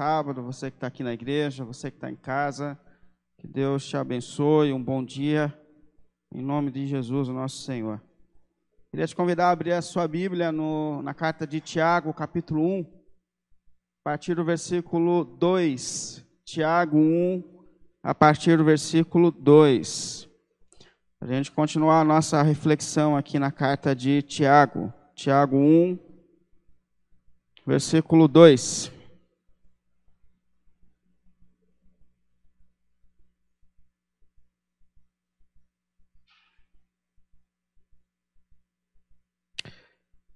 sábado, você que está aqui na igreja, você que está em casa. Que Deus te abençoe, um bom dia, em nome de Jesus, o nosso Senhor. Queria te convidar a abrir a sua Bíblia no, na carta de Tiago, capítulo 1, a partir do versículo 2. Tiago 1, a partir do versículo 2. A gente continuar a nossa reflexão aqui na carta de Tiago. Tiago 1, versículo 2.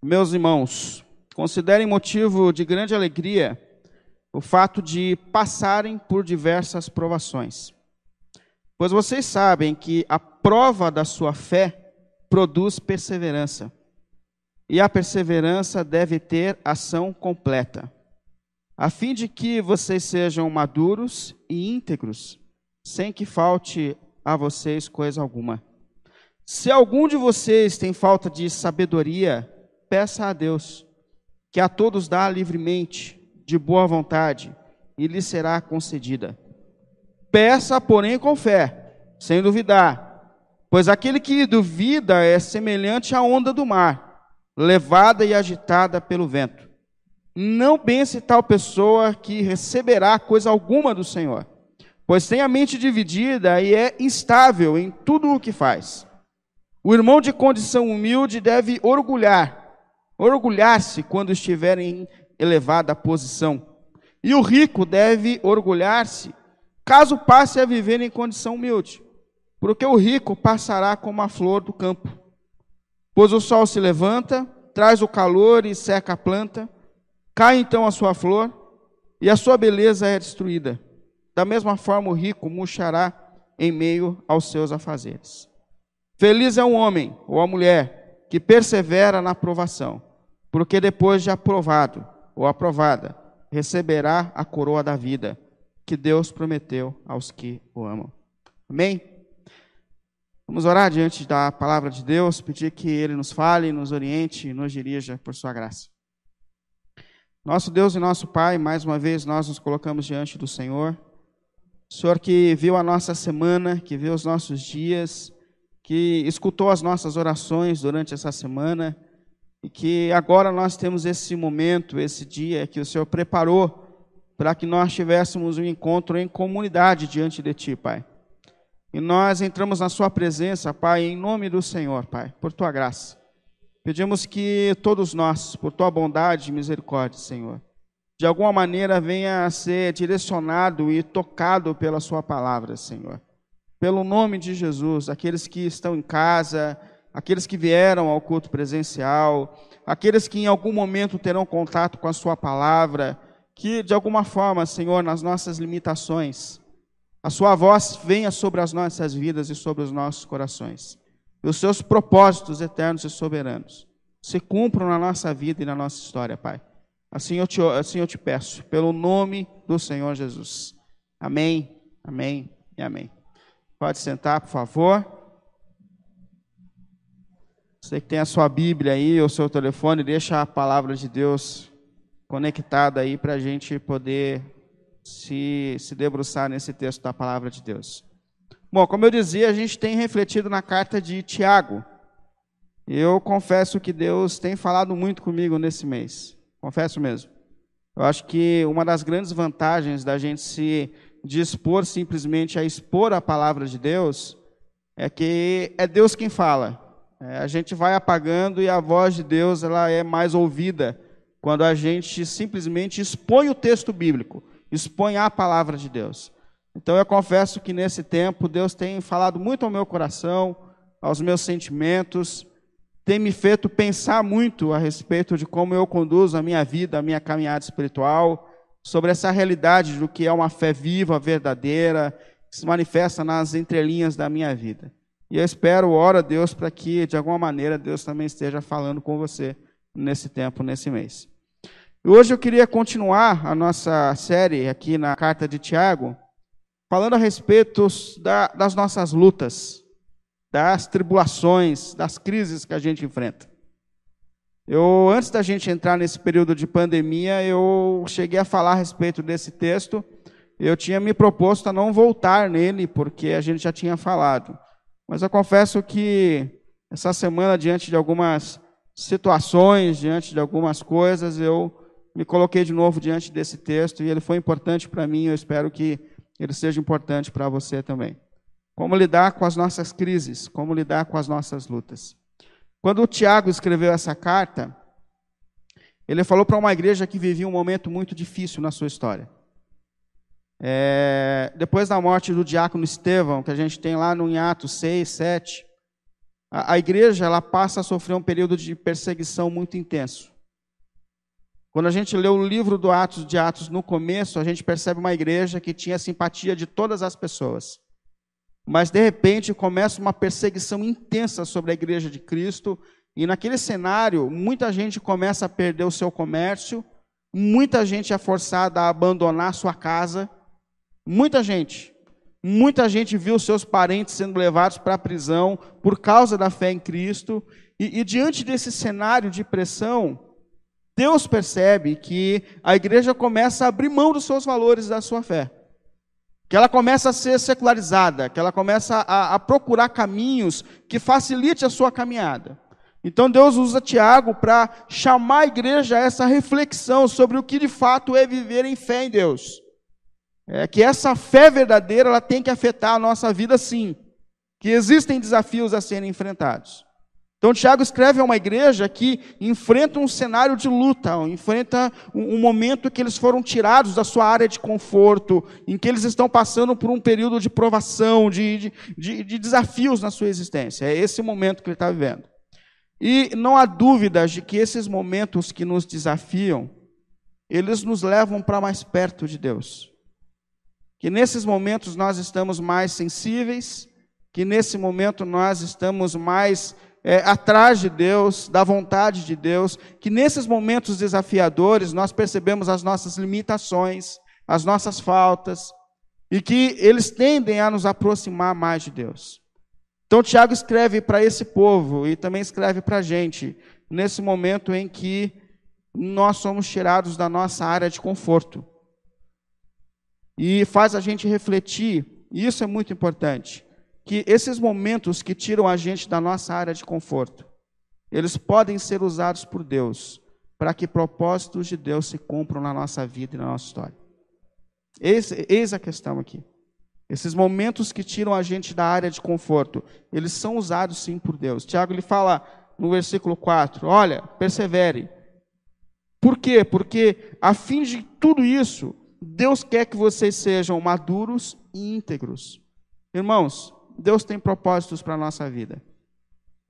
Meus irmãos, considerem motivo de grande alegria o fato de passarem por diversas provações. Pois vocês sabem que a prova da sua fé produz perseverança. E a perseverança deve ter ação completa, a fim de que vocês sejam maduros e íntegros, sem que falte a vocês coisa alguma. Se algum de vocês tem falta de sabedoria, peça a Deus, que a todos dá livremente, de boa vontade, e lhe será concedida. Peça, porém, com fé, sem duvidar, pois aquele que duvida é semelhante à onda do mar, levada e agitada pelo vento. Não pense tal pessoa que receberá coisa alguma do Senhor, pois tem a mente dividida e é instável em tudo o que faz. O irmão de condição humilde deve orgulhar orgulhar-se quando estiver em elevada posição. E o rico deve orgulhar-se caso passe a viver em condição humilde, porque o rico passará como a flor do campo. Pois o sol se levanta, traz o calor e seca a planta, cai então a sua flor e a sua beleza é destruída. Da mesma forma, o rico murchará em meio aos seus afazeres. Feliz é o homem ou a mulher que persevera na aprovação, porque depois de aprovado ou aprovada, receberá a coroa da vida que Deus prometeu aos que o amam. Amém? Vamos orar diante da palavra de Deus, pedir que Ele nos fale, nos oriente e nos dirija por Sua graça. Nosso Deus e nosso Pai, mais uma vez nós nos colocamos diante do Senhor. Senhor que viu a nossa semana, que viu os nossos dias, que escutou as nossas orações durante essa semana e que agora nós temos esse momento, esse dia que o Senhor preparou para que nós tivéssemos um encontro em comunidade diante de Ti, Pai. E nós entramos na Sua presença, Pai, em nome do Senhor, Pai, por Tua graça. Pedimos que todos nós, por Tua bondade e misericórdia, Senhor, de alguma maneira venha a ser direcionado e tocado pela Sua palavra, Senhor pelo nome de Jesus, aqueles que estão em casa, aqueles que vieram ao culto presencial, aqueles que em algum momento terão contato com a Sua palavra, que de alguma forma, Senhor, nas nossas limitações, a Sua voz venha sobre as nossas vidas e sobre os nossos corações. E os Seus propósitos eternos e soberanos se cumpram na nossa vida e na nossa história, Pai. Assim eu te, assim eu te peço, pelo nome do Senhor Jesus. Amém, amém e amém. Pode sentar, por favor. Você que tem a sua Bíblia aí, ou seu telefone, deixa a palavra de Deus conectada aí para a gente poder se, se debruçar nesse texto da palavra de Deus. Bom, como eu dizia, a gente tem refletido na carta de Tiago. Eu confesso que Deus tem falado muito comigo nesse mês. Confesso mesmo. Eu acho que uma das grandes vantagens da gente se de expor simplesmente a expor a palavra de Deus, é que é Deus quem fala. É, a gente vai apagando e a voz de Deus ela é mais ouvida quando a gente simplesmente expõe o texto bíblico, expõe a palavra de Deus. Então eu confesso que nesse tempo Deus tem falado muito ao meu coração, aos meus sentimentos, tem me feito pensar muito a respeito de como eu conduzo a minha vida, a minha caminhada espiritual sobre essa realidade do que é uma fé viva, verdadeira, que se manifesta nas entrelinhas da minha vida. E eu espero, oro a Deus para que, de alguma maneira, Deus também esteja falando com você nesse tempo, nesse mês. E hoje eu queria continuar a nossa série aqui na carta de Tiago, falando a respeito da, das nossas lutas, das tribulações, das crises que a gente enfrenta. Eu, antes da gente entrar nesse período de pandemia, eu cheguei a falar a respeito desse texto. Eu tinha me proposto a não voltar nele, porque a gente já tinha falado. Mas eu confesso que essa semana, diante de algumas situações, diante de algumas coisas, eu me coloquei de novo diante desse texto e ele foi importante para mim. Eu espero que ele seja importante para você também. Como lidar com as nossas crises, como lidar com as nossas lutas. Quando o Tiago escreveu essa carta, ele falou para uma igreja que vivia um momento muito difícil na sua história. É, depois da morte do diácono Estevão, que a gente tem lá no Atos 6, 7, a, a igreja ela passa a sofrer um período de perseguição muito intenso. Quando a gente lê o livro do Atos de Atos no começo, a gente percebe uma igreja que tinha simpatia de todas as pessoas. Mas de repente começa uma perseguição intensa sobre a igreja de Cristo, e naquele cenário, muita gente começa a perder o seu comércio, muita gente é forçada a abandonar sua casa, muita gente. Muita gente viu seus parentes sendo levados para a prisão por causa da fé em Cristo, e, e diante desse cenário de pressão, Deus percebe que a igreja começa a abrir mão dos seus valores da sua fé que ela começa a ser secularizada, que ela começa a, a procurar caminhos que facilite a sua caminhada. Então Deus usa Tiago para chamar a igreja a essa reflexão sobre o que de fato é viver em fé em Deus. É que essa fé verdadeira ela tem que afetar a nossa vida sim, que existem desafios a serem enfrentados. Então, Tiago escreve a uma igreja que enfrenta um cenário de luta, enfrenta um, momento que eles foram tirados da sua área de conforto, em que eles estão passando por um período de provação, de, de, de desafios na sua existência. É esse momento que ele está vivendo. E não há dúvidas de que esses momentos que nos desafiam, eles nos levam para mais perto de Deus. Que nesses momentos nós estamos mais sensíveis, que nesse momento nós estamos mais é, atrás de Deus, da vontade de Deus, que nesses momentos desafiadores nós percebemos as nossas limitações, as nossas faltas, e que eles tendem a nos aproximar mais de Deus. Então, Tiago escreve para esse povo e também escreve para a gente, nesse momento em que nós somos tirados da nossa área de conforto. E faz a gente refletir, e isso é muito importante que esses momentos que tiram a gente da nossa área de conforto, eles podem ser usados por Deus para que propósitos de Deus se cumpram na nossa vida e na nossa história. Eis, eis a questão aqui. Esses momentos que tiram a gente da área de conforto, eles são usados sim por Deus. Tiago ele fala no versículo 4: Olha, persevere. Por quê? Porque a fim de tudo isso, Deus quer que vocês sejam maduros e íntegros. Irmãos, Deus tem propósitos para a nossa vida.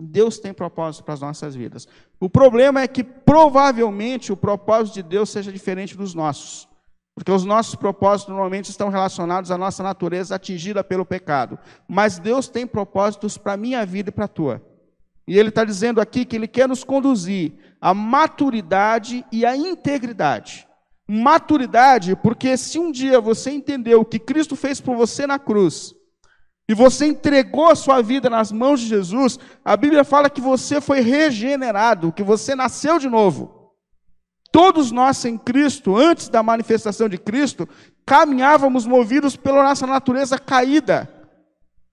Deus tem propósitos para as nossas vidas. O problema é que provavelmente o propósito de Deus seja diferente dos nossos. Porque os nossos propósitos normalmente estão relacionados à nossa natureza atingida pelo pecado. Mas Deus tem propósitos para a minha vida e para a tua. E Ele está dizendo aqui que Ele quer nos conduzir à maturidade e à integridade. Maturidade, porque se um dia você entendeu o que Cristo fez por você na cruz, e você entregou a sua vida nas mãos de Jesus, a Bíblia fala que você foi regenerado, que você nasceu de novo. Todos nós em Cristo, antes da manifestação de Cristo, caminhávamos movidos pela nossa natureza caída.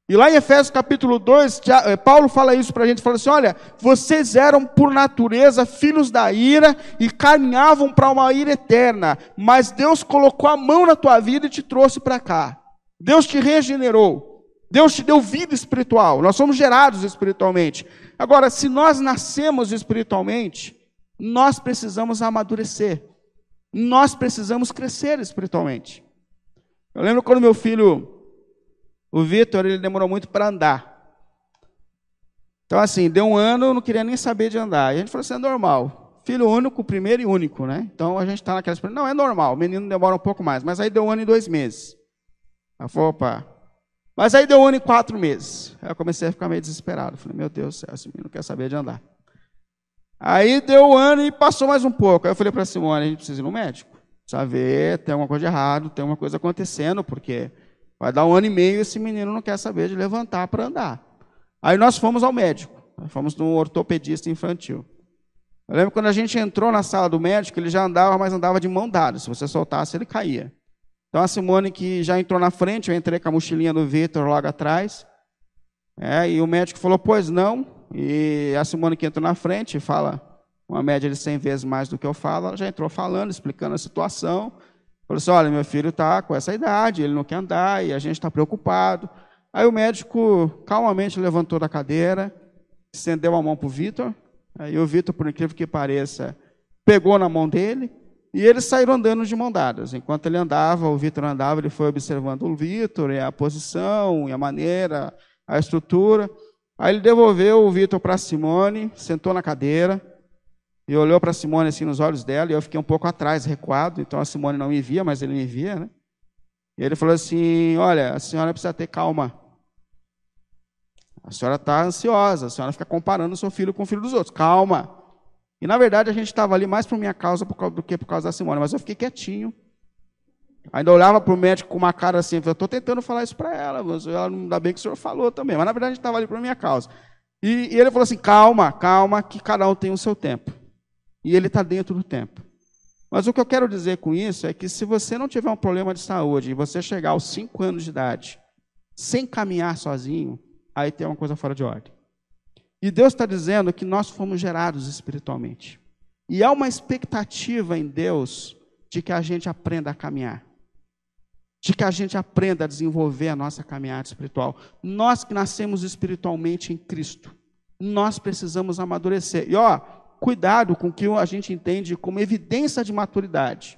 E lá em Efésios capítulo 2, eh, Paulo fala isso para a gente, fala assim, olha, vocês eram por natureza filhos da ira e caminhavam para uma ira eterna, mas Deus colocou a mão na tua vida e te trouxe para cá. Deus te regenerou. Deus te deu vida espiritual, nós somos gerados espiritualmente. Agora, se nós nascemos espiritualmente, nós precisamos amadurecer, nós precisamos crescer espiritualmente. Eu lembro quando meu filho, o Vitor, ele demorou muito para andar. Então, assim, deu um ano, eu não queria nem saber de andar. E a gente falou assim: é normal. Filho único, primeiro e único, né? Então a gente está naquela experiência. Não, é normal, o menino demora um pouco mais. Mas aí deu um ano e dois meses. Aí falou: opa, mas aí deu um ano e quatro meses. Aí eu comecei a ficar meio desesperado. Falei, meu Deus do céu, esse menino não quer saber de andar. Aí deu um ano e passou mais um pouco. Aí eu falei para a Simone, a gente precisa ir no médico. Precisa ver, tem alguma coisa de errado, tem uma coisa acontecendo, porque vai dar um ano e meio e esse menino não quer saber de levantar para andar. Aí nós fomos ao médico. Fomos no ortopedista infantil. Eu lembro quando a gente entrou na sala do médico, ele já andava, mas andava de mão dada. Se você soltasse, ele caía. Então a Simone que já entrou na frente, eu entrei com a mochilinha do Vitor logo atrás. É, e o médico falou, pois não. E a Simone que entrou na frente fala uma média de 100 vezes mais do que eu falo, ela já entrou falando, explicando a situação. Falou assim, olha, meu filho está com essa idade, ele não quer andar e a gente está preocupado. Aí o médico calmamente levantou da cadeira, estendeu a mão para o Vitor. Aí o Vitor, por incrível que pareça, pegou na mão dele e eles saíram andando de mão dadas. Enquanto ele andava, o Vitor andava, ele foi observando o Vitor, a posição, a maneira, a estrutura. Aí ele devolveu o Vitor para Simone, sentou na cadeira e olhou para Simone assim nos olhos dela, e eu fiquei um pouco atrás, recuado, então a Simone não me via, mas ele me via, né? E ele falou assim: Olha, a senhora precisa ter calma. A senhora está ansiosa, a senhora fica comparando o seu filho com o filho dos outros. Calma. E na verdade a gente estava ali mais por minha causa do que por causa da Simone, mas eu fiquei quietinho. Ainda olhava para o médico com uma cara assim, eu estou tentando falar isso para ela, mas ela não dá bem que o senhor falou também. Mas na verdade a gente estava ali por minha causa. E, e, ele falou assim: calma, calma, que cada um tem o seu tempo. E ele está dentro do tempo. Mas o que eu quero dizer com isso é que se você não tiver um problema de saúde e você chegar aos 5 anos de idade sem caminhar sozinho, aí tem uma coisa fora de ordem. E Deus está dizendo que nós fomos gerados espiritualmente. E há uma expectativa em Deus de que a gente aprenda a caminhar. De que a gente aprenda a desenvolver a nossa caminhada espiritual. Nós que nascemos espiritualmente em Cristo, nós precisamos amadurecer. E ó, cuidado com o que a gente entende como evidência de maturidade.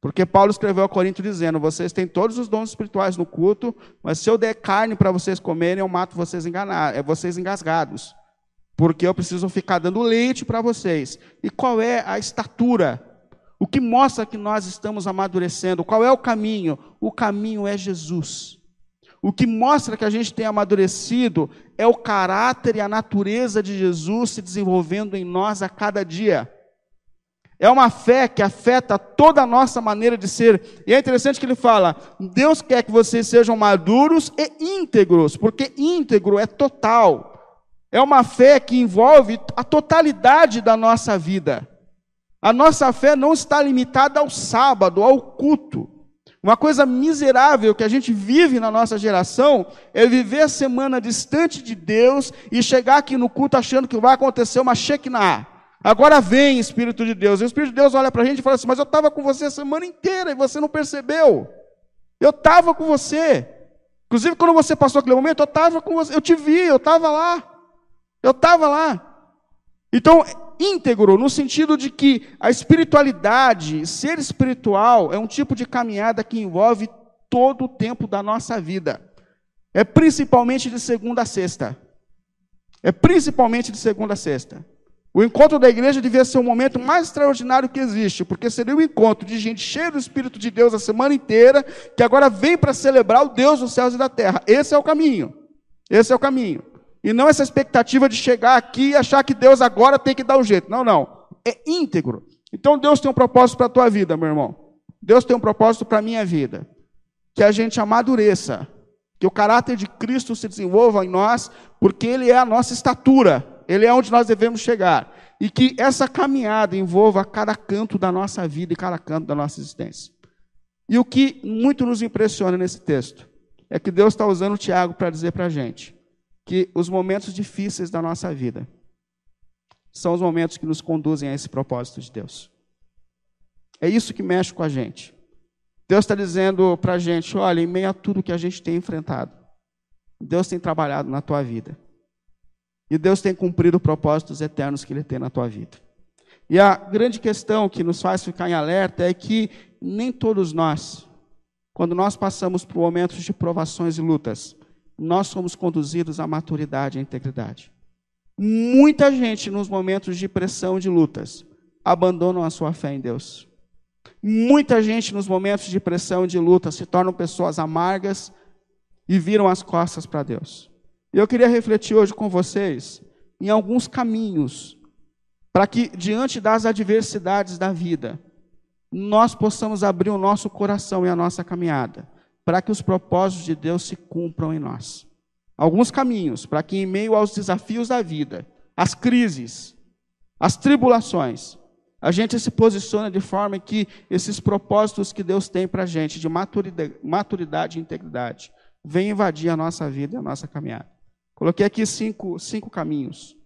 Porque Paulo escreveu a Corinto dizendo: vocês têm todos os dons espirituais no culto, mas se eu der carne para vocês comerem, eu mato vocês enganar, é vocês engasgados. Porque eu preciso ficar dando leite para vocês. E qual é a estatura? O que mostra que nós estamos amadurecendo? Qual é o caminho? O caminho é Jesus. O que mostra que a gente tem amadurecido é o caráter e a natureza de Jesus se desenvolvendo em nós a cada dia. É uma fé que afeta toda a nossa maneira de ser. E é interessante que ele fala: Deus quer que vocês sejam maduros e íntegros, porque íntegro é total. É uma fé que envolve a totalidade da nossa vida. A nossa fé não está limitada ao sábado, ao culto. Uma coisa miserável que a gente vive na nossa geração é viver a semana distante de Deus e chegar aqui no culto achando que vai acontecer uma Shekinah. Agora vem Espírito de Deus. E o Espírito de Deus olha para a gente e fala assim: Mas eu estava com você a semana inteira e você não percebeu. Eu estava com você. Inclusive, quando você passou aquele momento, eu estava com você. Eu te vi, eu estava lá. Eu estava lá. Então, íntegro, no sentido de que a espiritualidade, ser espiritual, é um tipo de caminhada que envolve todo o tempo da nossa vida. É principalmente de segunda a sexta. É principalmente de segunda a sexta. O encontro da igreja devia ser o momento mais extraordinário que existe, porque seria o um encontro de gente cheia do Espírito de Deus a semana inteira, que agora vem para celebrar o Deus dos céus e da terra. Esse é o caminho. Esse é o caminho. E não essa expectativa de chegar aqui e achar que Deus agora tem que dar um jeito. Não, não. É íntegro. Então Deus tem um propósito para a tua vida, meu irmão. Deus tem um propósito para a minha vida. Que a gente amadureça. Que o caráter de Cristo se desenvolva em nós, porque Ele é a nossa estatura. Ele é onde nós devemos chegar. E que essa caminhada envolva cada canto da nossa vida e cada canto da nossa existência. E o que muito nos impressiona nesse texto é que Deus está usando o Tiago para dizer para a gente que os momentos difíceis da nossa vida são os momentos que nos conduzem a esse propósito de Deus. É isso que mexe com a gente. Deus está dizendo para a gente: olha, em meio a tudo que a gente tem enfrentado, Deus tem trabalhado na tua vida. E Deus tem cumprido propósitos eternos que Ele tem na tua vida. E a grande questão que nos faz ficar em alerta é que nem todos nós, quando nós passamos por momentos de provações e lutas, nós somos conduzidos à maturidade e à integridade. Muita gente, nos momentos de pressão e de lutas, abandonam a sua fé em Deus. Muita gente, nos momentos de pressão e de luta, se tornam pessoas amargas e viram as costas para Deus. E eu queria refletir hoje com vocês em alguns caminhos para que, diante das adversidades da vida, nós possamos abrir o nosso coração e a nossa caminhada para que os propósitos de Deus se cumpram em nós. Alguns caminhos para que, em meio aos desafios da vida, as crises, as tribulações, a gente se posiciona de forma que esses propósitos que Deus tem para a gente, de maturidade, maturidade e integridade, vem invadir a nossa vida e a nossa caminhada. Coloquei aqui cinco, cinco caminhos.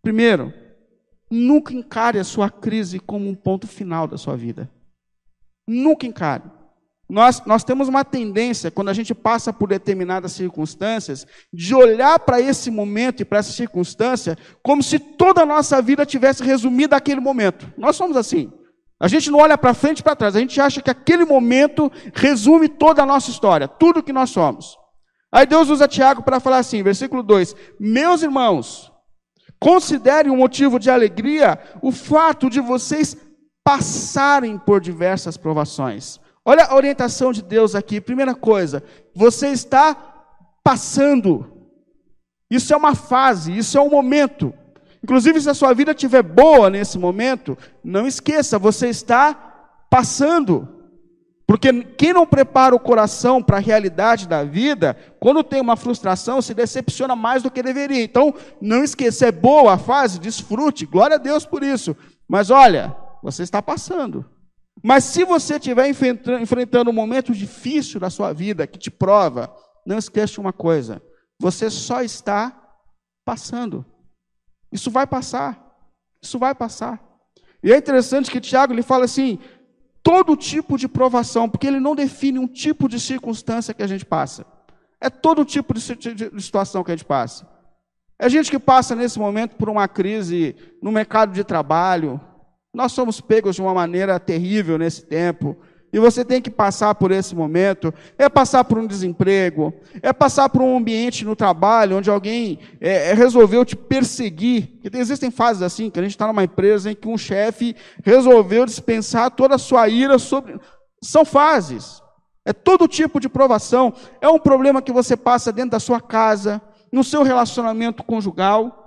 Primeiro, nunca encare a sua crise como um ponto final da sua vida. Nunca encare. Nós, nós temos uma tendência, quando a gente passa por determinadas circunstâncias, de olhar para esse momento e para essa circunstância como se toda a nossa vida tivesse resumida naquele momento. Nós somos assim. A gente não olha para frente e para trás, a gente acha que aquele momento resume toda a nossa história, tudo que nós somos. Aí Deus usa Tiago para falar assim, versículo 2: Meus irmãos, considerem um motivo de alegria o fato de vocês passarem por diversas provações. Olha a orientação de Deus aqui. Primeira coisa, você está passando. Isso é uma fase, isso é um momento. Inclusive, se a sua vida estiver boa nesse momento, não esqueça, você está passando. Porque quem não prepara o coração para a realidade da vida, quando tem uma frustração, se decepciona mais do que deveria. Então, não esqueça, é boa a fase, desfrute, glória a Deus por isso. Mas olha, você está passando. Mas se você estiver enfrentando um momento difícil da sua vida, que te prova, não esqueça uma coisa: você só está passando. Isso vai passar. Isso vai passar. E é interessante que Tiago ele fala assim: todo tipo de provação, porque ele não define um tipo de circunstância que a gente passa. É todo tipo de situação que a gente passa. É gente que passa nesse momento por uma crise no mercado de trabalho, nós somos pegos de uma maneira terrível nesse tempo. E você tem que passar por esse momento. É passar por um desemprego, é passar por um ambiente no trabalho onde alguém é, é resolveu te perseguir. Porque existem fases assim, que a gente está numa empresa em que um chefe resolveu dispensar toda a sua ira sobre. São fases. É todo tipo de provação. É um problema que você passa dentro da sua casa, no seu relacionamento conjugal.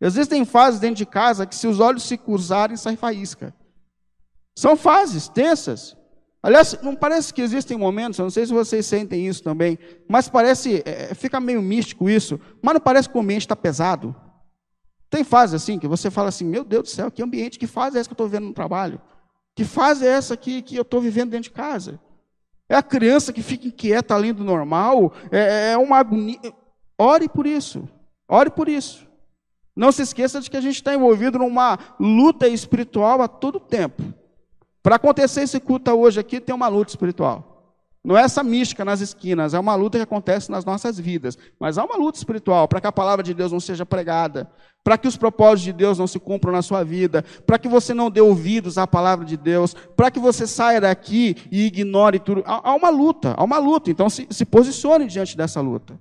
Existem fases dentro de casa que, se os olhos se cruzarem, sai faísca. São fases tensas. Aliás, não parece que existem momentos, eu não sei se vocês sentem isso também, mas parece, é, fica meio místico isso, mas não parece que o ambiente está pesado. Tem fases assim, que você fala assim, meu Deus do céu, que ambiente, que fase é essa que eu estou vivendo no trabalho? Que fase é essa aqui que eu estou vivendo dentro de casa? É a criança que fica inquieta além do normal? É, é uma agonia. Ore por isso. Ore por isso. Não se esqueça de que a gente está envolvido numa luta espiritual a todo tempo. Para acontecer esse culto hoje aqui, tem uma luta espiritual. Não é essa mística nas esquinas, é uma luta que acontece nas nossas vidas. Mas há uma luta espiritual para que a palavra de Deus não seja pregada, para que os propósitos de Deus não se cumpram na sua vida, para que você não dê ouvidos à palavra de Deus, para que você saia daqui e ignore tudo. Há, uma luta, há uma luta. Então se, se posicione diante dessa luta.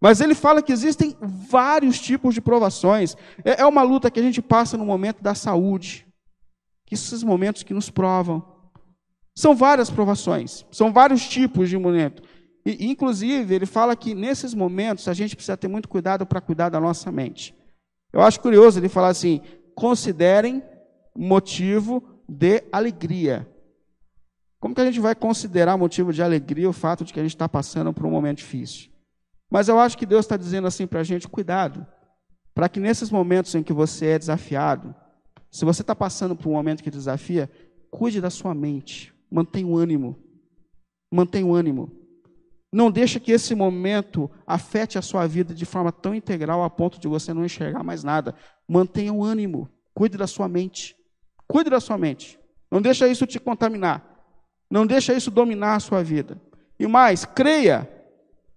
Mas ele fala que existem vários tipos de provações. É, é uma luta que a gente passa no momento da saúde. Que esses momentos que nos provam. São várias provações, são vários tipos de momento. E, inclusive, ele fala que nesses momentos a gente precisa ter muito cuidado para cuidar da nossa mente. Eu acho curioso ele falar assim: considerem motivo de alegria. Como que a gente vai considerar motivo de alegria o fato de que a gente está passando por um momento difícil? Mas eu acho que Deus está dizendo assim para a gente: cuidado, para que nesses momentos em que você é desafiado, se você está passando por um momento que desafia, cuide da sua mente, mantenha o ânimo, mantenha o ânimo. Não deixe que esse momento afete a sua vida de forma tão integral a ponto de você não enxergar mais nada. Mantenha o ânimo, cuide da sua mente, cuide da sua mente. Não deixe isso te contaminar, não deixe isso dominar a sua vida. E mais, creia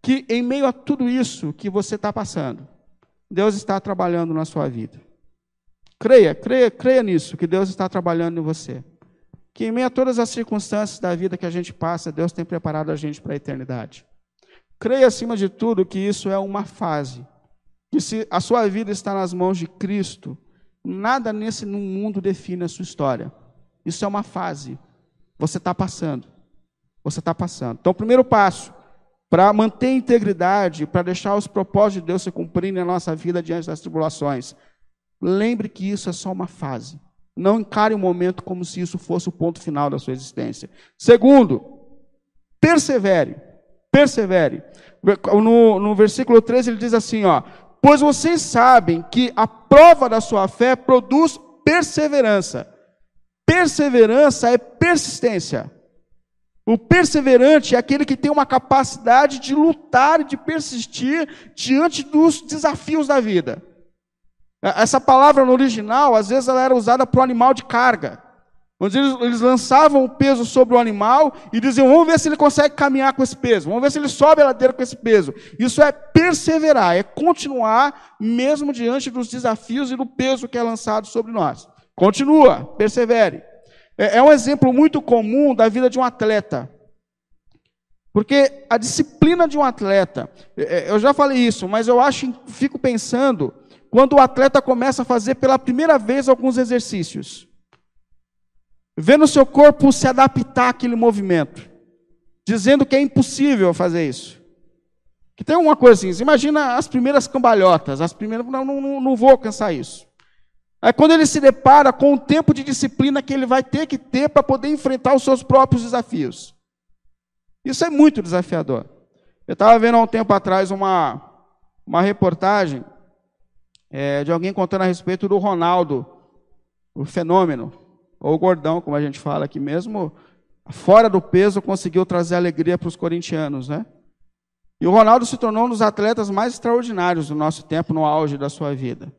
que em meio a tudo isso que você está passando, Deus está trabalhando na sua vida. Creia, creia, creia nisso, que Deus está trabalhando em você. Que em meio a todas as circunstâncias da vida que a gente passa, Deus tem preparado a gente para a eternidade. Creia, acima de tudo, que isso é uma fase. Que se a sua vida está nas mãos de Cristo, nada nesse mundo define a sua história. Isso é uma fase. Você está passando. Você está passando. Então, o primeiro passo para manter a integridade, para deixar os propósitos de Deus se cumprirem na nossa vida diante das tribulações. Lembre que isso é só uma fase. Não encare o momento como se isso fosse o ponto final da sua existência. Segundo, persevere. Persevere. No, no versículo 13 ele diz assim: ó, pois vocês sabem que a prova da sua fé produz perseverança. Perseverança é persistência. O perseverante é aquele que tem uma capacidade de lutar e de persistir diante dos desafios da vida. Essa palavra no original, às vezes, ela era usada para o animal de carga. Onde eles, eles, lançavam o peso sobre o animal e diziam: vamos ver se ele consegue caminhar com esse peso, vamos ver se ele sobe a ladeira com esse peso. Isso é perseverar, é continuar mesmo diante dos desafios e do peso que é lançado sobre nós. Continua, persevere. É, é um exemplo muito comum da vida de um atleta. Porque a disciplina de um atleta, é, é, eu já falei isso, mas eu acho, fico pensando, quando o atleta começa a fazer pela primeira vez alguns exercícios vendo o seu corpo se adaptar àquele movimento, dizendo que é impossível fazer isso. Que tem uma coisa assim, imagina as primeiras cambalhotas, as primeiras, não, não, não vou alcançar isso. Aí quando ele se depara com o tempo de disciplina que ele vai ter que ter para poder enfrentar os seus próprios desafios. Isso é muito desafiador. Eu estava vendo há um tempo atrás uma, uma reportagem é, de alguém contando a respeito do Ronaldo, o fenômeno ou gordão, como a gente fala aqui mesmo, fora do peso, conseguiu trazer alegria para os corintianos, né? E o Ronaldo se tornou um dos atletas mais extraordinários do nosso tempo, no auge da sua vida.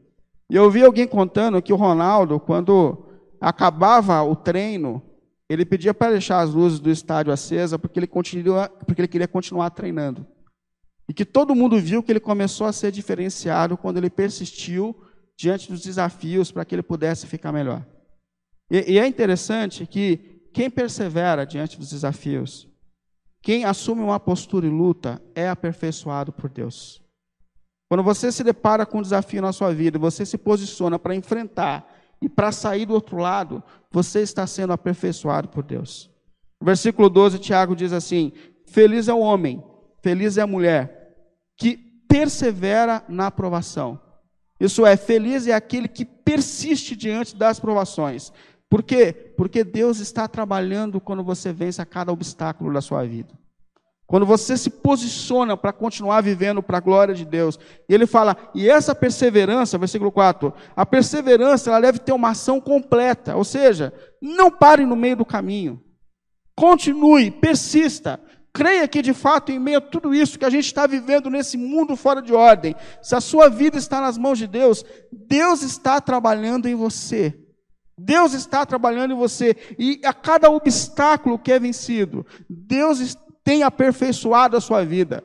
E eu vi alguém contando que o Ronaldo, quando acabava o treino, ele pedia para deixar as luzes do estádio acesas, porque ele, continua, porque ele queria continuar treinando. E que todo mundo viu que ele começou a ser diferenciado quando ele persistiu diante dos desafios para que ele pudesse ficar melhor. E, e é interessante que quem persevera diante dos desafios, quem assume uma postura e luta, é aperfeiçoado por Deus. Quando você se depara com um desafio na sua vida, você se posiciona para enfrentar e para sair do outro lado, você está sendo aperfeiçoado por Deus. No versículo 12, Tiago diz assim: Feliz é o homem, feliz é a mulher, que persevera na aprovação. Isso é, feliz é aquele que persiste diante das provações. Por quê? Porque Deus está trabalhando quando você vence a cada obstáculo da sua vida. Quando você se posiciona para continuar vivendo para a glória de Deus. E ele fala, e essa perseverança, versículo 4, a perseverança ela deve ter uma ação completa, ou seja, não pare no meio do caminho. Continue, persista. Creia que de fato, em meio a tudo isso que a gente está vivendo nesse mundo fora de ordem, se a sua vida está nas mãos de Deus, Deus está trabalhando em você. Deus está trabalhando em você e a cada obstáculo que é vencido, Deus tem aperfeiçoado a sua vida,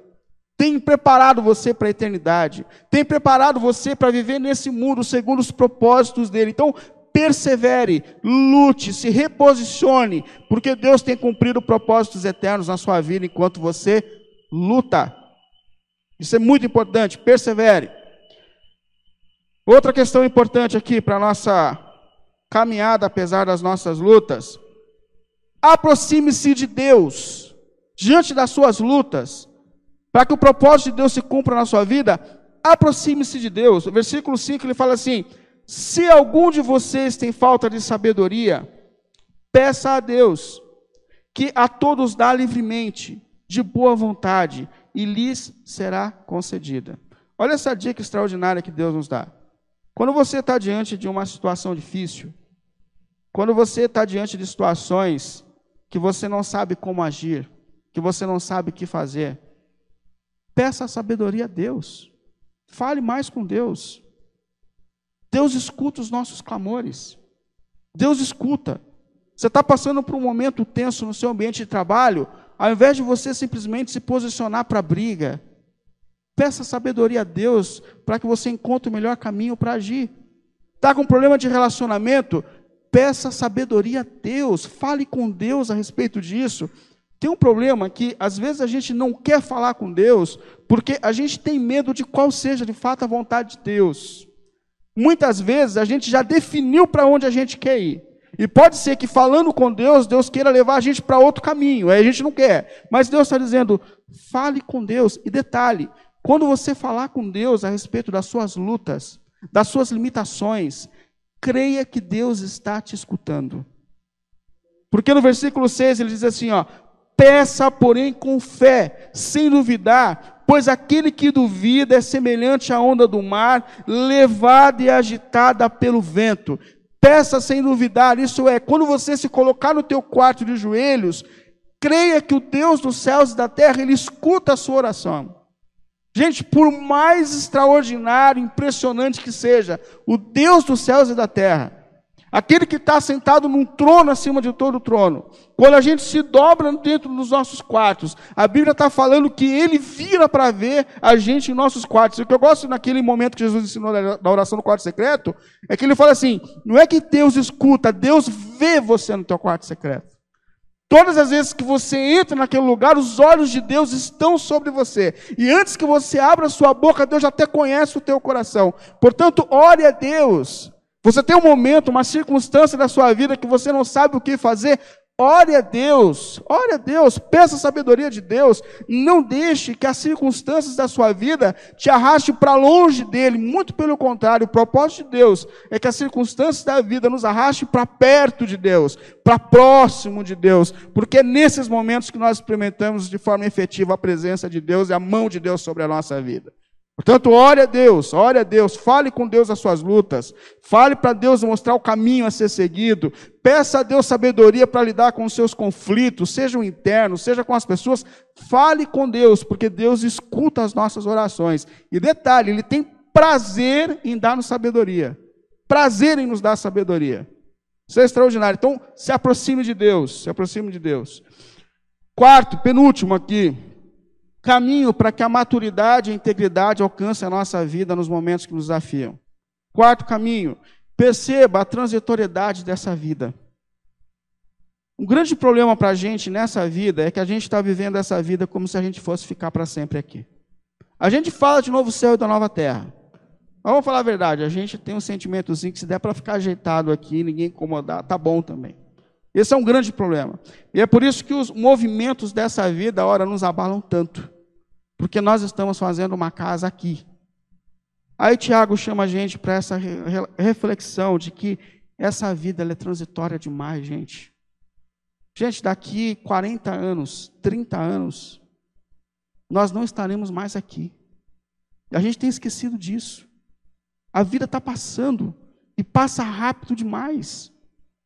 tem preparado você para a eternidade, tem preparado você para viver nesse mundo segundo os propósitos dele. Então, persevere, lute, se reposicione, porque Deus tem cumprido propósitos eternos na sua vida enquanto você luta. Isso é muito importante, persevere. Outra questão importante aqui para a nossa caminhada apesar das nossas lutas. Aproxime-se de Deus diante das suas lutas, para que o propósito de Deus se cumpra na sua vida. Aproxime-se de Deus. O versículo 5 ele fala assim: Se algum de vocês tem falta de sabedoria, peça a Deus, que a todos dá livremente, de boa vontade, e lhes será concedida. Olha essa dica extraordinária que Deus nos dá. Quando você está diante de uma situação difícil, quando você está diante de situações que você não sabe como agir, que você não sabe o que fazer, peça a sabedoria a Deus. Fale mais com Deus. Deus escuta os nossos clamores. Deus escuta. Você está passando por um momento tenso no seu ambiente de trabalho, ao invés de você simplesmente se posicionar para a briga, Peça sabedoria a Deus para que você encontre o melhor caminho para agir. Está com problema de relacionamento? Peça sabedoria a Deus. Fale com Deus a respeito disso. Tem um problema que às vezes a gente não quer falar com Deus porque a gente tem medo de qual seja de fato a vontade de Deus. Muitas vezes a gente já definiu para onde a gente quer ir. E pode ser que falando com Deus, Deus queira levar a gente para outro caminho, aí a gente não quer. Mas Deus está dizendo: fale com Deus. E detalhe: quando você falar com Deus a respeito das suas lutas, das suas limitações, creia que Deus está te escutando. Porque no versículo 6 ele diz assim, ó: "Peça, porém, com fé, sem duvidar, pois aquele que duvida é semelhante à onda do mar, levada e agitada pelo vento. Peça sem duvidar, isso é, quando você se colocar no teu quarto de joelhos, creia que o Deus dos céus e da terra, ele escuta a sua oração. Gente, por mais extraordinário, impressionante que seja, o Deus dos céus e da terra, aquele que está sentado num trono acima de todo o trono. Quando a gente se dobra dentro dos nossos quartos, a Bíblia está falando que ele vira para ver a gente em nossos quartos. O que eu gosto naquele momento que Jesus ensinou da oração no quarto secreto, é que ele fala assim: não é que Deus escuta, Deus vê você no teu quarto secreto. Todas as vezes que você entra naquele lugar, os olhos de Deus estão sobre você. E antes que você abra sua boca, Deus já até conhece o teu coração. Portanto, ore a Deus. Você tem um momento, uma circunstância da sua vida que você não sabe o que fazer, Ore a Deus, ore a Deus, peça a sabedoria de Deus. Não deixe que as circunstâncias da sua vida te arraste para longe dele. Muito pelo contrário, o propósito de Deus é que as circunstâncias da vida nos arraste para perto de Deus, para próximo de Deus, porque é nesses momentos que nós experimentamos de forma efetiva a presença de Deus e a mão de Deus sobre a nossa vida. Portanto, ore a Deus, ore a Deus, fale com Deus as suas lutas, fale para Deus mostrar o caminho a ser seguido, peça a Deus sabedoria para lidar com os seus conflitos, sejam internos, seja com as pessoas, fale com Deus, porque Deus escuta as nossas orações. E detalhe, Ele tem prazer em dar-nos sabedoria, prazer em nos dar sabedoria. Isso é extraordinário. Então, se aproxime de Deus, se aproxime de Deus. Quarto, penúltimo aqui, caminho para que a maturidade e a integridade alcancem a nossa vida nos momentos que nos desafiam. Quarto caminho, perceba a transitoriedade dessa vida. Um grande problema para a gente nessa vida é que a gente está vivendo essa vida como se a gente fosse ficar para sempre aqui. A gente fala de novo céu e da nova terra. Mas vamos falar a verdade, a gente tem um sentimentozinho que se der para ficar ajeitado aqui, ninguém incomodar, tá bom também. Esse é um grande problema. E é por isso que os movimentos dessa vida, ora, nos abalam tanto. Porque nós estamos fazendo uma casa aqui. Aí Tiago chama a gente para essa reflexão de que essa vida é transitória demais, gente. Gente, daqui 40 anos, 30 anos, nós não estaremos mais aqui. A gente tem esquecido disso. A vida está passando e passa rápido demais.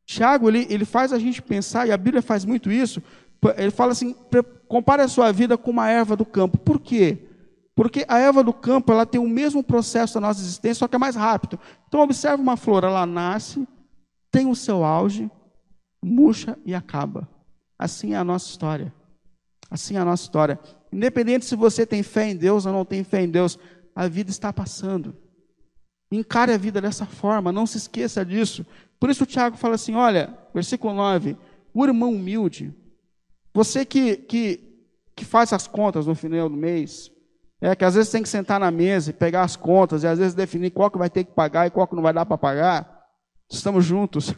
Tiago, ele, ele faz a gente pensar, e a Bíblia faz muito isso, ele fala assim: compare a sua vida com uma erva do campo. Por quê? Porque a erva do campo ela tem o mesmo processo da nossa existência, só que é mais rápido. Então observe uma flor, ela nasce, tem o seu auge, murcha e acaba. Assim é a nossa história. Assim é a nossa história. Independente se você tem fé em Deus ou não tem fé em Deus, a vida está passando. Encare a vida dessa forma, não se esqueça disso. Por isso o Tiago fala assim: olha, versículo 9: o irmão humilde, você que, que, que faz as contas no final do mês, é que às vezes tem que sentar na mesa e pegar as contas, e às vezes definir qual que vai ter que pagar e qual que não vai dar para pagar. Estamos juntos.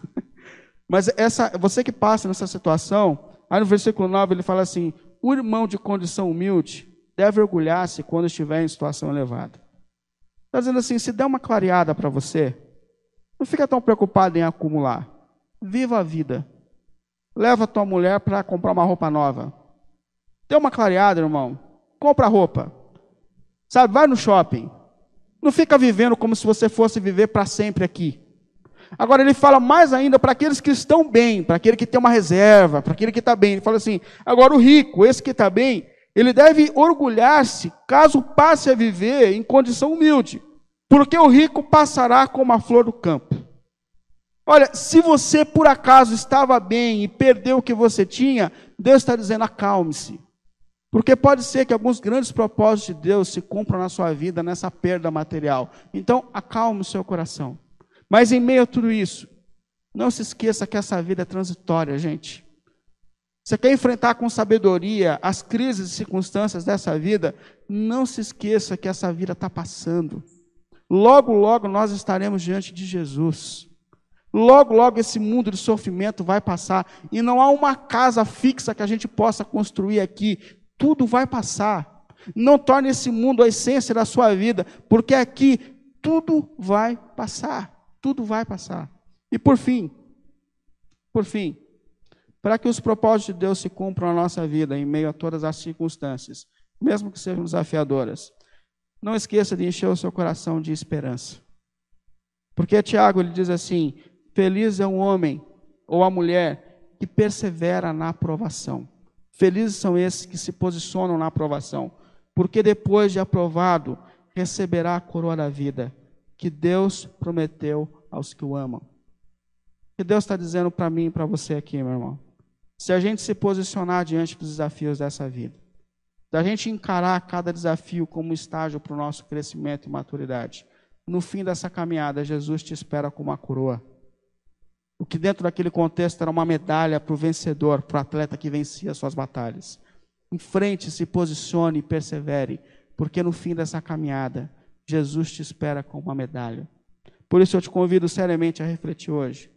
Mas essa, você que passa nessa situação, aí no versículo 9 ele fala assim: o irmão de condição humilde deve orgulhar-se quando estiver em situação elevada. Está dizendo assim: se der uma clareada para você, não fica tão preocupado em acumular. Viva a vida. Leva tua mulher para comprar uma roupa nova. Deu uma clareada, irmão. Compra roupa. Sabe, vai no shopping. Não fica vivendo como se você fosse viver para sempre aqui. Agora ele fala mais ainda para aqueles que estão bem, para aquele que tem uma reserva, para aquele que está bem. Ele fala assim: agora o rico, esse que está bem, ele deve orgulhar-se caso passe a viver em condição humilde, porque o rico passará como a flor do campo. Olha, se você por acaso estava bem e perdeu o que você tinha, Deus está dizendo: acalme-se. Porque pode ser que alguns grandes propósitos de Deus se cumpram na sua vida nessa perda material. Então, acalme o seu coração. Mas em meio a tudo isso, não se esqueça que essa vida é transitória, gente. Você quer enfrentar com sabedoria as crises e circunstâncias dessa vida? Não se esqueça que essa vida está passando. Logo, logo nós estaremos diante de Jesus. Logo, logo esse mundo de sofrimento vai passar e não há uma casa fixa que a gente possa construir aqui. Tudo vai passar. Não torne esse mundo a essência da sua vida, porque aqui tudo vai passar. Tudo vai passar. E por fim, por fim, para que os propósitos de Deus se cumpram na nossa vida em meio a todas as circunstâncias, mesmo que sejam desafiadoras, não esqueça de encher o seu coração de esperança. Porque Tiago ele diz assim: Feliz é um homem ou a mulher que persevera na aprovação. Felizes são esses que se posicionam na aprovação, porque depois de aprovado, receberá a coroa da vida que Deus prometeu aos que o amam. O que Deus está dizendo para mim e para você aqui, meu irmão? Se a gente se posicionar diante dos desafios dessa vida, da gente encarar cada desafio como estágio para o nosso crescimento e maturidade, no fim dessa caminhada, Jesus te espera com uma coroa. O que dentro daquele contexto era uma medalha para o vencedor, para o atleta que vencia suas batalhas. Em frente, se posicione e persevere, porque no fim dessa caminhada, Jesus te espera com uma medalha. Por isso eu te convido seriamente a refletir hoje.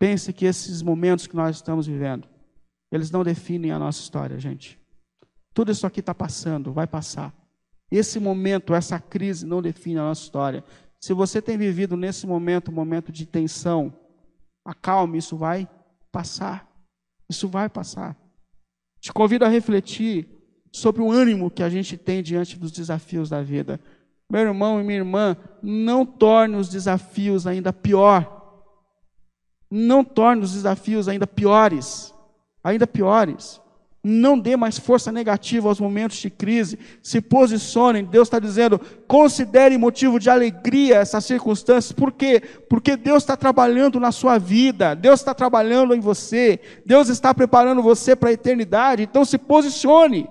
Pense que esses momentos que nós estamos vivendo, eles não definem a nossa história, gente. Tudo isso aqui está passando, vai passar. Esse momento, essa crise não define a nossa história. Se você tem vivido nesse momento um momento de tensão, acalme, isso vai passar. Isso vai passar. Te convido a refletir sobre o ânimo que a gente tem diante dos desafios da vida. Meu irmão e minha irmã, não torne os desafios ainda pior. Não torne os desafios ainda piores. Ainda piores. Não dê mais força negativa aos momentos de crise. Se posicionem. Deus está dizendo: considere motivo de alegria essas circunstâncias. Por quê? Porque Deus está trabalhando na sua vida. Deus está trabalhando em você. Deus está preparando você para a eternidade. Então se posicione.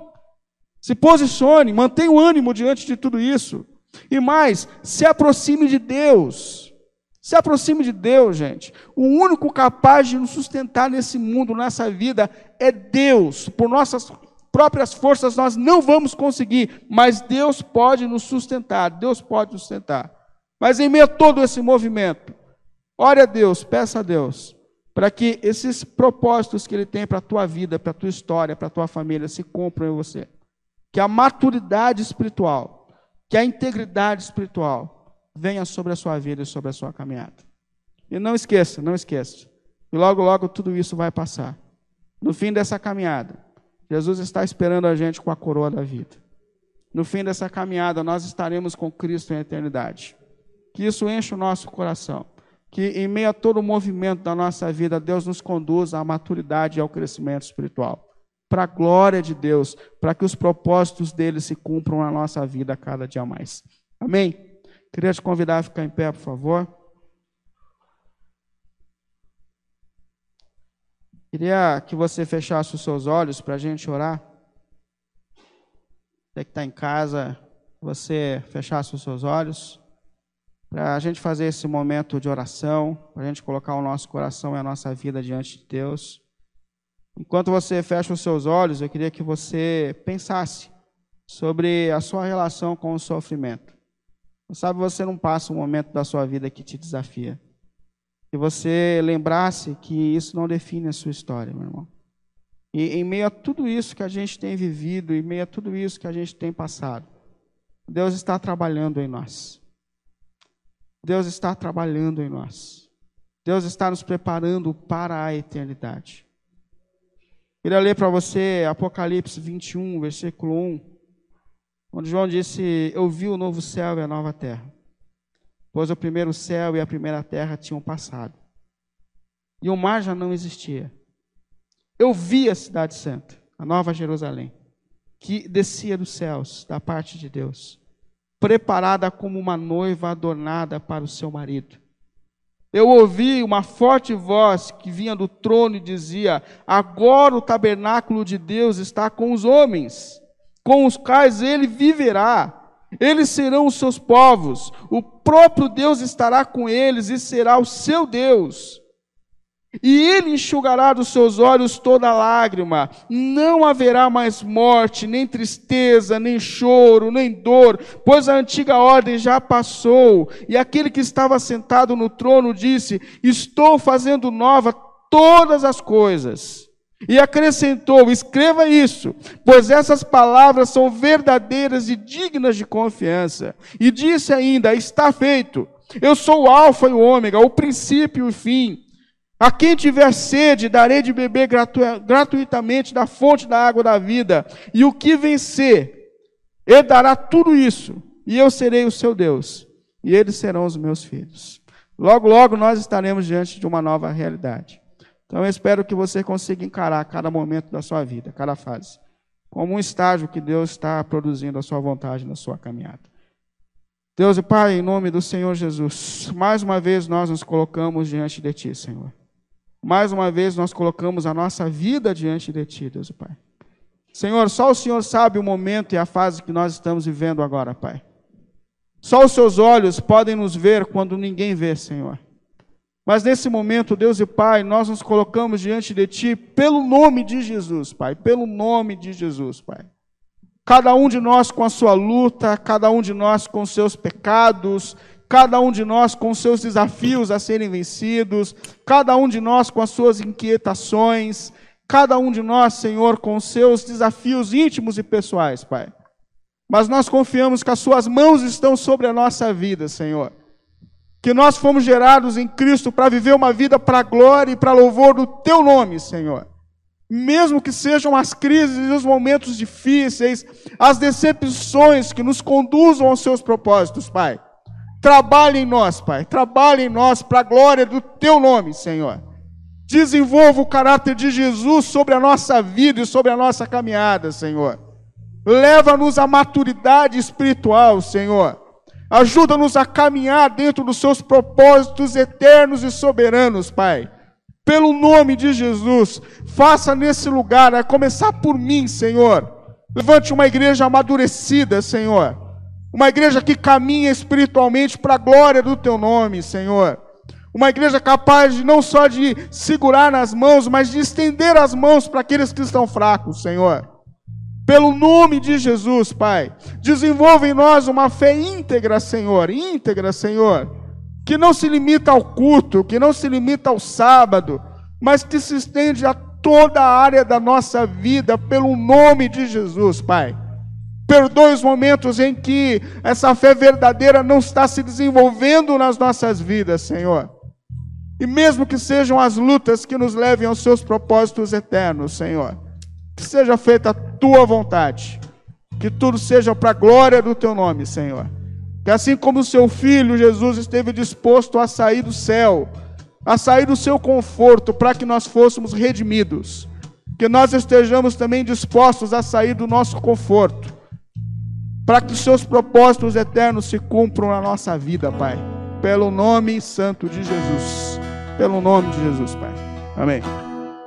Se posicione. Mantenha o ânimo diante de tudo isso. E mais, se aproxime de Deus. Se aproxime de Deus, gente. O único capaz de nos sustentar nesse mundo, nessa vida, é Deus. Por nossas próprias forças nós não vamos conseguir, mas Deus pode nos sustentar. Deus pode nos sustentar. Mas em meio a todo esse movimento, ore a Deus, peça a Deus, para que esses propósitos que Ele tem para a tua vida, para a tua história, para a tua família, se cumpram em você. Que a maturidade espiritual, que a integridade espiritual, venha sobre a sua vida e sobre a sua caminhada. E não esqueça, não esqueça. E logo, logo tudo isso vai passar. No fim dessa caminhada, Jesus está esperando a gente com a coroa da vida. No fim dessa caminhada, nós estaremos com Cristo em eternidade. Que isso enche o nosso coração. Que em meio a todo o movimento da nossa vida, Deus nos conduza à maturidade e ao crescimento espiritual. Para a glória de Deus, para que os propósitos dele se cumpram na nossa vida cada dia mais. Amém? Queria te convidar a ficar em pé, por favor. Queria que você fechasse os seus olhos para a gente orar. Você que está em casa, você fechasse os seus olhos. Para a gente fazer esse momento de oração, para a gente colocar o nosso coração e a nossa vida diante de Deus. Enquanto você fecha os seus olhos, eu queria que você pensasse sobre a sua relação com o sofrimento. Sabe, você não passa um momento da sua vida que te desafia. Que você lembrasse que isso não define a sua história, meu irmão. E em meio a tudo isso que a gente tem vivido, em meio a tudo isso que a gente tem passado, Deus está trabalhando em nós. Deus está trabalhando em nós. Deus está nos preparando para a eternidade. Queria ler para você Apocalipse 21, versículo 1 onde João disse: Eu vi o novo céu e a nova terra, pois o primeiro céu e a primeira terra tinham passado, e o mar já não existia. Eu vi a cidade santa, a nova Jerusalém, que descia dos céus, da parte de Deus, preparada como uma noiva adornada para o seu marido. Eu ouvi uma forte voz que vinha do trono e dizia: Agora o tabernáculo de Deus está com os homens com os quais ele viverá. Eles serão os seus povos, o próprio Deus estará com eles e será o seu Deus. E ele enxugará dos seus olhos toda lágrima, não haverá mais morte, nem tristeza, nem choro, nem dor, pois a antiga ordem já passou. E aquele que estava sentado no trono disse: Estou fazendo nova todas as coisas. E acrescentou: escreva isso, pois essas palavras são verdadeiras e dignas de confiança. E disse ainda: está feito. Eu sou o Alfa e o Ômega, o princípio e o fim. A quem tiver sede, darei de beber gratu gratuitamente da fonte da água da vida. E o que vencer, ele dará tudo isso, e eu serei o seu Deus, e eles serão os meus filhos. Logo, logo nós estaremos diante de uma nova realidade. Então eu espero que você consiga encarar cada momento da sua vida, cada fase, como um estágio que Deus está produzindo a sua vontade na sua caminhada. Deus e Pai, em nome do Senhor Jesus, mais uma vez nós nos colocamos diante de Ti, Senhor. Mais uma vez nós colocamos a nossa vida diante de Ti, Deus e Pai. Senhor, só o Senhor sabe o momento e a fase que nós estamos vivendo agora, Pai. Só os seus olhos podem nos ver quando ninguém vê, Senhor. Mas nesse momento, Deus e Pai, nós nos colocamos diante de Ti pelo nome de Jesus, Pai. Pelo nome de Jesus, Pai. Cada um de nós com a sua luta, cada um de nós com os seus pecados, cada um de nós com os seus desafios a serem vencidos, cada um de nós com as suas inquietações, cada um de nós, Senhor, com seus desafios íntimos e pessoais, Pai. Mas nós confiamos que as Suas mãos estão sobre a nossa vida, Senhor. Que nós fomos gerados em Cristo para viver uma vida para a glória e para louvor do Teu nome, Senhor. Mesmo que sejam as crises e os momentos difíceis, as decepções que nos conduzam aos Seus propósitos, Pai. Trabalhe em nós, Pai. Trabalhe em nós para a glória do Teu nome, Senhor. Desenvolva o caráter de Jesus sobre a nossa vida e sobre a nossa caminhada, Senhor. Leva-nos à maturidade espiritual, Senhor. Ajuda-nos a caminhar dentro dos seus propósitos eternos e soberanos, Pai. Pelo nome de Jesus, faça nesse lugar, a começar por mim, Senhor. Levante uma igreja amadurecida, Senhor. Uma igreja que caminha espiritualmente para a glória do teu nome, Senhor. Uma igreja capaz de não só de segurar nas mãos, mas de estender as mãos para aqueles que estão fracos, Senhor. Pelo nome de Jesus, Pai, desenvolva em nós uma fé íntegra, Senhor, íntegra, Senhor, que não se limita ao culto, que não se limita ao sábado, mas que se estende a toda a área da nossa vida, pelo nome de Jesus, Pai. Perdoe os momentos em que essa fé verdadeira não está se desenvolvendo nas nossas vidas, Senhor. E mesmo que sejam as lutas que nos levem aos seus propósitos eternos, Senhor, que seja feita a tua vontade, que tudo seja para a glória do teu nome, Senhor. Que assim como o seu filho Jesus esteve disposto a sair do céu, a sair do seu conforto para que nós fôssemos redimidos, que nós estejamos também dispostos a sair do nosso conforto, para que os seus propósitos eternos se cumpram na nossa vida, Pai. Pelo nome santo de Jesus pelo nome de Jesus, Pai. Amém.